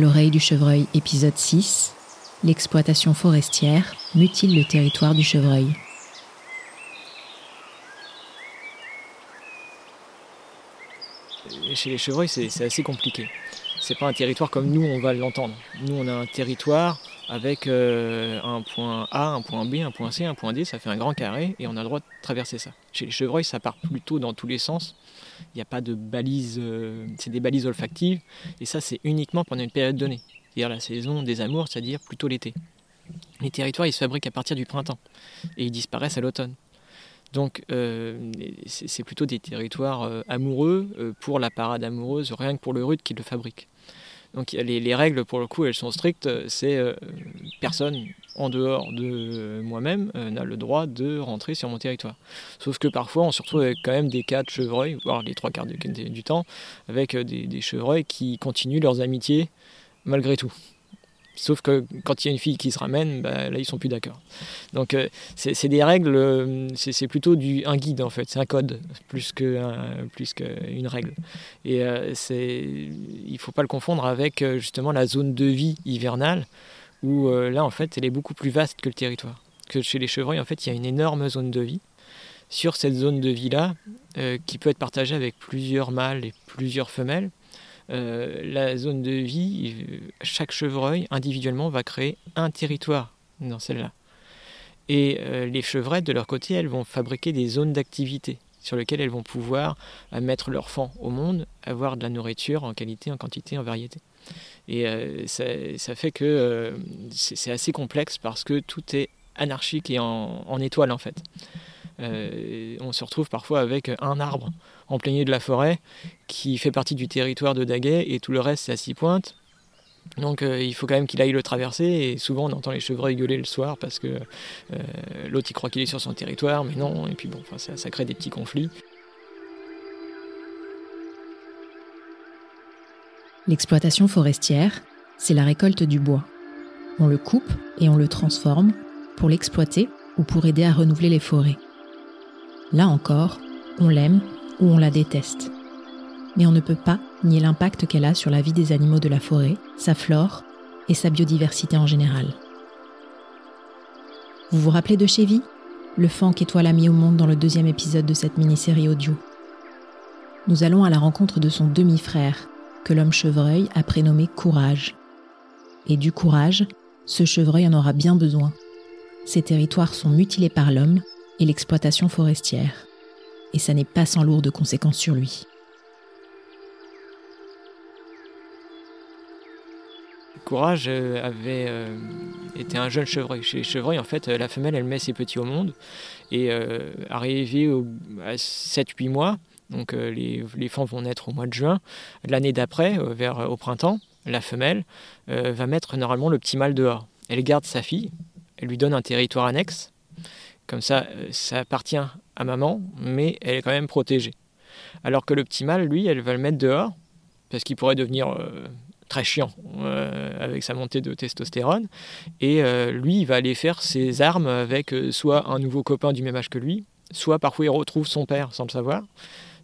L'oreille du chevreuil, épisode 6. L'exploitation forestière mutile le territoire du chevreuil. Chez les chevreuils, c'est assez compliqué. C'est pas un territoire comme nous, on va l'entendre. Nous, on a un territoire avec euh, un point A, un point B, un point C, un point D, ça fait un grand carré et on a le droit de traverser ça. Chez les chevreuils, ça part plutôt dans tous les sens. Il n'y a pas de balises, euh, c'est des balises olfactives, et ça c'est uniquement pendant une période donnée, c'est-à-dire la saison des amours, c'est-à-dire plutôt l'été. Les territoires ils se fabriquent à partir du printemps, et ils disparaissent à l'automne. Donc euh, c'est plutôt des territoires amoureux pour la parade amoureuse, rien que pour le rude qui le fabrique. Donc les, règles, pour le coup, elles sont strictes. C'est euh, personne en dehors de moi-même euh, n'a le droit de rentrer sur mon territoire. Sauf que parfois, on se retrouve avec quand même des cas de chevreuils, voire les trois quarts du, temps, avec euh, des chevreuils qui continuent leurs amitiés malgré tout. Sauf que quand il y a une fille qui se ramène, bah, là ils sont plus d'accord. Donc euh, c'est des règles, euh, c'est plutôt un guide en fait, c'est un code plus qu'une règle. Et euh, il ne faut pas le confondre avec justement la zone de vie hivernale, où là en fait elle est beaucoup plus vaste que le territoire. Que chez les chevreuils en fait il y a une énorme zone de vie. Sur cette zone de vie là, qui peut être partagée avec plusieurs mâles et plusieurs femelles, euh, la zone de vie, chaque chevreuil individuellement va créer un territoire dans celle-là. Et euh, les chevrettes, de leur côté, elles vont fabriquer des zones d'activité sur lesquelles elles vont pouvoir euh, mettre leur fond au monde, avoir de la nourriture en qualité, en quantité, en variété. Et ça, fait que c'est assez complexe parce que tout est anarchique et en étoile en fait. Euh, on se retrouve parfois avec un arbre en plein milieu de la forêt qui fait partie du territoire de Daguet et tout le reste c'est à six pointes. Donc euh, il faut quand même qu'il aille le traverser et souvent on entend les chevreuils gueuler le soir parce que euh, l'autre il croit qu'il est sur son territoire mais non et puis bon ça, ça crée des petits conflits. L'exploitation forestière, c'est la récolte du bois. On le coupe et on le transforme pour l'exploiter ou pour aider à renouveler les forêts. Là encore, on l'aime ou on la déteste. Mais on ne peut pas nier l'impact qu'elle a sur la vie des animaux de la forêt, sa flore et sa biodiversité en général. Vous vous rappelez de Chevy Le fan qu'Étoile a mis au monde dans le deuxième épisode de cette mini-série audio? Nous allons à la rencontre de son demi-frère, que l'homme chevreuil a prénommé Courage. Et du courage, ce chevreuil en aura bien besoin. Ces territoires sont mutilés par l'homme et l'exploitation forestière. Et ça n'est pas sans lourdes conséquences sur lui. Courage euh, avait euh, été un jeune chevreuil. Chez les chevreuils, en fait, euh, la femelle, elle met ses petits au monde. Et arrivé à 7-8 mois, donc les, les vont naître au mois de juin, l'année d'après, vers au printemps, la femelle va mettre normalement le petit mâle dehors. Elle garde sa fille, elle lui donne un territoire annexe, comme ça, euh, ça appartient à maman, mais elle est quand même protégée. Alors que le petit mâle, lui, elle va le mettre dehors, parce qu'il pourrait devenir euh, très chiant euh, avec sa montée de testostérone. Et lui, il va aller faire ses armes avec soit un nouveau copain du même âge que lui, soit parfois il retrouve son père sans le savoir,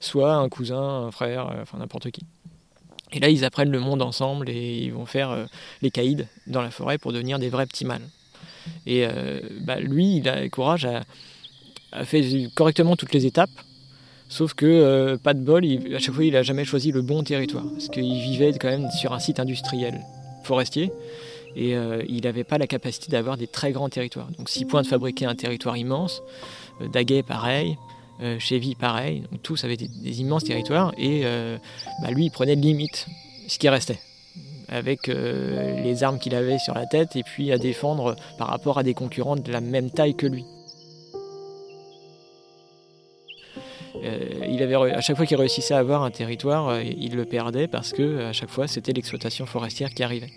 soit un cousin, un frère, enfin n'importe qui. Et là, ils apprennent le monde ensemble et ils vont faire les caïds dans la forêt pour devenir des vrais petits mâles. Et euh, bah, lui, il a courage à, fait correctement toutes les étapes. Sauf que, euh, pas de bol, à chaque fois, il n'a jamais choisi le bon territoire. Parce qu'il vivait quand même sur un site industriel forestier. Et euh, il n'avait pas la capacité d'avoir des très grands territoires. Donc, six points de fabriquer un territoire immense. Daguet, pareil. Chevy, pareil. Donc, tous avaient des, immenses territoires. Et bah, lui, il prenait de limite ce qui restait avec euh, les armes qu'il avait sur la tête et puis à défendre par rapport à des concurrents de la même taille que lui. Euh, il avait, à chaque fois qu'il réussissait à avoir un territoire, euh, il le perdait parce que à chaque fois c'était l'exploitation forestière qui arrivait.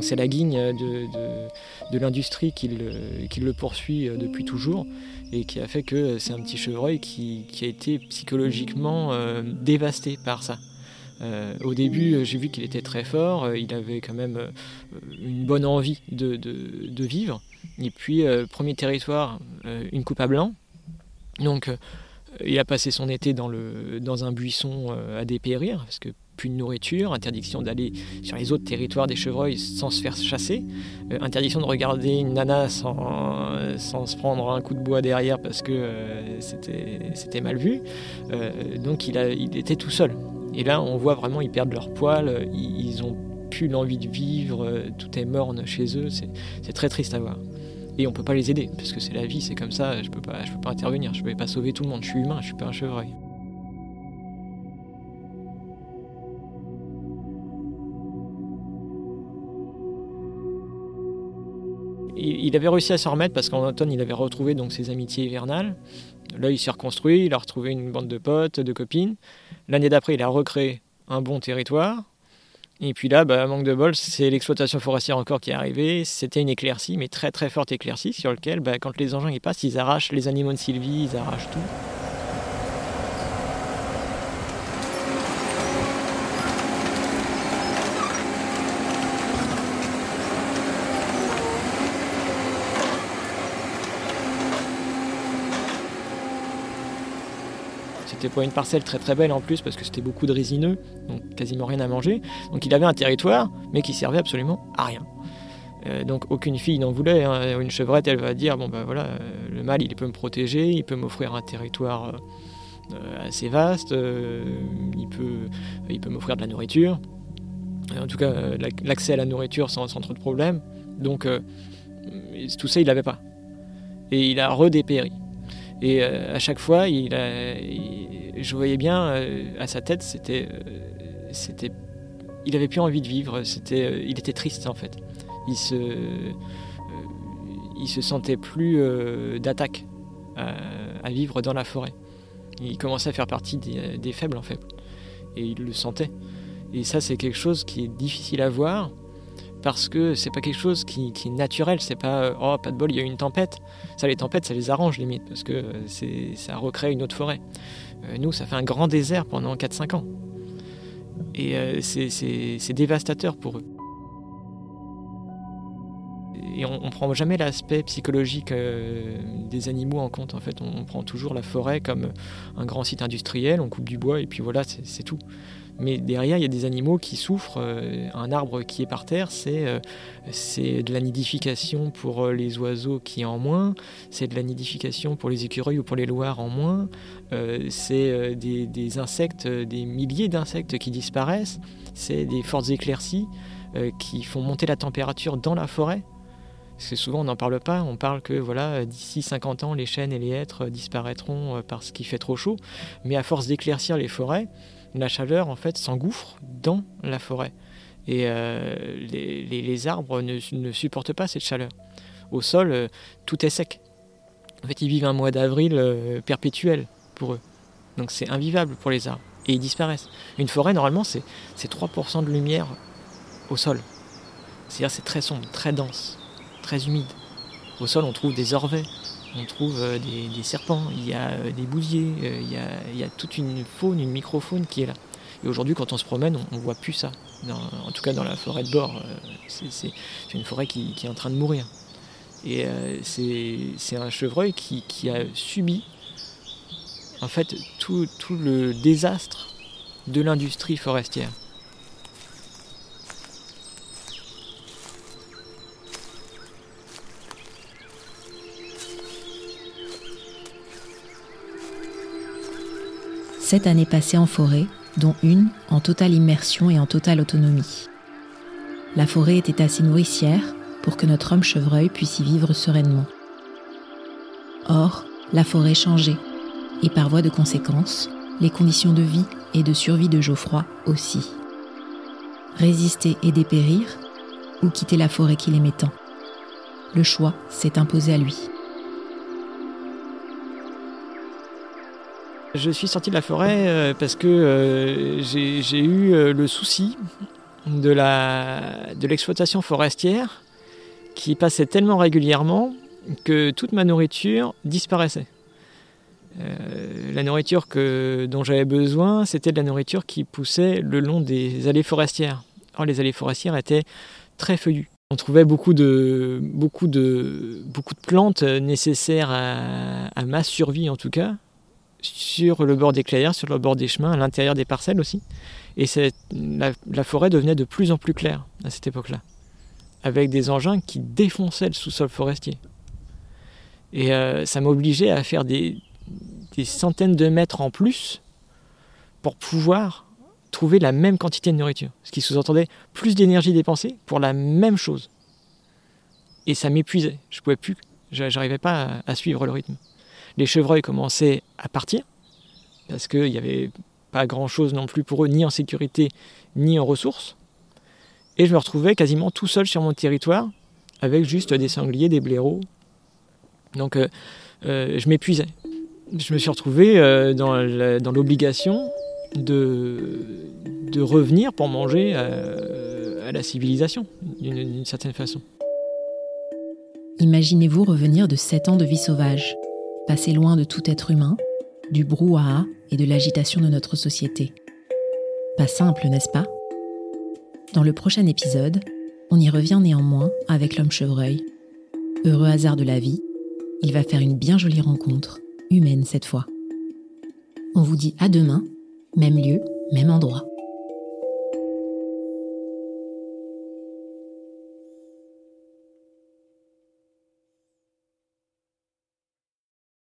C'est la guigne de, l'industrie qui le, poursuit depuis toujours et qui a fait que c'est un petit chevreuil qui, a été psychologiquement dévasté par ça. Euh, au début, euh, j'ai vu qu'il était très fort, euh, il avait quand même une bonne envie de, vivre. Et puis, premier territoire, une coupe à blanc. Donc, il a passé son été dans, un buisson à dépérir, parce que plus de nourriture, interdiction d'aller sur les autres territoires des chevreuils sans se faire chasser, interdiction de regarder une nana sans, se prendre un coup de bois derrière parce que c'était mal vu. Donc il était tout seul. Et là, on voit vraiment, ils perdent leur poil, ils, ont plus l'envie de vivre, tout est morne chez eux, c'est très triste à voir. Et on peut pas les aider, parce que c'est la vie, c'est comme ça, je peux peux pas intervenir, je peux pas sauver tout le monde, je suis humain, je suis pas un chevreuil. il avait réussi à s'en remettre parce qu'en automne, il avait retrouvé donc ses amitiés hivernales. Là, il s'est reconstruit, il a retrouvé une bande de potes, de copines. L'année d'après, il a recréé un bon territoire. Et puis là, bah, manque de bol, c'est l'exploitation forestière encore qui est arrivée. C'était une éclaircie, mais très très forte éclaircie, sur laquelle, bah, quand les engins passent, ils arrachent les animaux de Sylvie, ils arrachent tout. C'était pas une parcelle très très belle en plus parce que c'était beaucoup de résineux, donc quasiment rien à manger. Donc il avait un territoire, mais qui servait absolument à rien. Euh, donc aucune fille n'en voulait. Hein. Une chevrette, elle va dire bon ben voilà, euh, le mâle il peut me protéger, il peut m'offrir un territoire euh, assez vaste, il peut, m'offrir de la nourriture. En tout cas, l'accès à la nourriture sans, sans, trop de problèmes. Donc tout ça, il n'avait pas. Et il a redépéri. Et à chaque fois, je voyais bien euh, à sa tête, c'était, euh, c'était, il avait plus envie de vivre. C'était, euh, il était triste en fait. Il se, il se sentait plus d'attaque à, vivre dans la forêt. Il commençait à faire partie des, faibles en fait, et il le sentait. Et ça, c'est quelque chose qui est difficile à voir parce que c'est pas quelque chose qui, est naturel, c'est pas oh pas de bol, il y a eu une tempête. Ça les tempêtes, ça les arrange limite parce que c'est ça recrée une autre forêt. Euh, nous, ça fait un grand désert pendant 4-5 ans. Et euh, c'est dévastateur pour eux. Et on ne prend jamais l'aspect psychologique euh, des animaux en compte. En fait, on prend toujours la forêt comme un grand site industriel, on coupe du bois et puis voilà, c'est tout. Mais derrière, il y a des animaux qui souffrent. Euh, un arbre qui est par terre, c'est euh, de la nidification pour les oiseaux qui en moins, c'est de la nidification pour les écureuils ou pour les loirs en moins, c'est des, insectes, des milliers d'insectes qui disparaissent, c'est des fortes éclaircies qui font monter la température dans la forêt. Que souvent on n'en parle pas, on parle que voilà d'ici 50 ans les chênes et les hêtres disparaîtront parce qu'il fait trop chaud, mais à force d'éclaircir les forêts, la chaleur en fait s'engouffre dans la forêt. Et euh, les, arbres ne, supportent pas cette chaleur. Au sol, euh, tout est sec. En fait, ils vivent un mois d'avril euh, perpétuel pour eux. Donc c'est invivable pour les arbres. Et ils disparaissent. Une forêt, normalement, c'est 3% de lumière au sol. C'est-à-dire c'est très sombre, très dense, très humide. Au sol, on trouve des orvets, on trouve euh, des, serpents, il y a euh, des bousiers, euh, il y a, toute une faune, une microfaune qui est là. Et aujourd'hui, quand on se promène, on ne voit plus ça. en tout cas, dans la forêt de bord, c'est une forêt qui, est en train de mourir. Et c'est un chevreuil qui, a subi en fait tout le désastre de l'industrie forestière. Sept années passées en forêt, dont une en totale immersion et en totale autonomie. La forêt était assez nourricière pour que notre homme chevreuil puisse y vivre sereinement. Or, la forêt changeait, et par voie de conséquence, les conditions de vie et de survie de Geoffroy aussi. Résister et dépérir, ou quitter la forêt qu'il aimait tant. Le choix s'est imposé à lui. Je suis sorti de la forêt euh, parce que euh, j'ai eu euh, le souci de l'exploitation de forestière qui passait tellement régulièrement que toute ma nourriture disparaissait. la nourriture que, dont j'avais besoin, c'était de la nourriture qui poussait le long des allées forestières. Or, les allées forestières étaient très feuillues. On trouvait beaucoup de, beaucoup de, beaucoup de plantes nécessaires à ma survie en tout cas, sur le bord des clairières, sur le bord des chemins, à l'intérieur des parcelles aussi. Et la, forêt devenait de plus en plus claire à cette époque-là, avec des engins qui défonçaient le sous-sol forestier. Et euh, ça m'obligeait à faire des, des, centaines de mètres en plus pour pouvoir trouver la même quantité de nourriture. Ce qui sous-entendait plus d'énergie dépensée pour la même chose. Et ça m'épuisait. Je pouvais plus, j'arrivais pas à suivre le rythme les chevreuils commençaient à partir, parce qu'il n'y avait pas grand-chose non plus pour eux, ni en sécurité, ni en ressources. Et je me retrouvais quasiment tout seul sur mon territoire, avec juste des sangliers, des blaireaux. Donc euh, euh, je m'épuisais. Je me suis retrouvé euh, dans l'obligation de, de revenir pour manger à la civilisation, d'une certaine façon. Imaginez-vous revenir de sept ans de vie sauvage, passer loin de tout être humain, du brouhaha et de l'agitation de notre société. Pas simple, n'est-ce pas? Dans le prochain épisode, on y revient néanmoins avec l'homme chevreuil. Heureux hasard de la vie, il va faire une bien jolie rencontre, humaine cette fois. On vous dit à demain, même lieu, même endroit.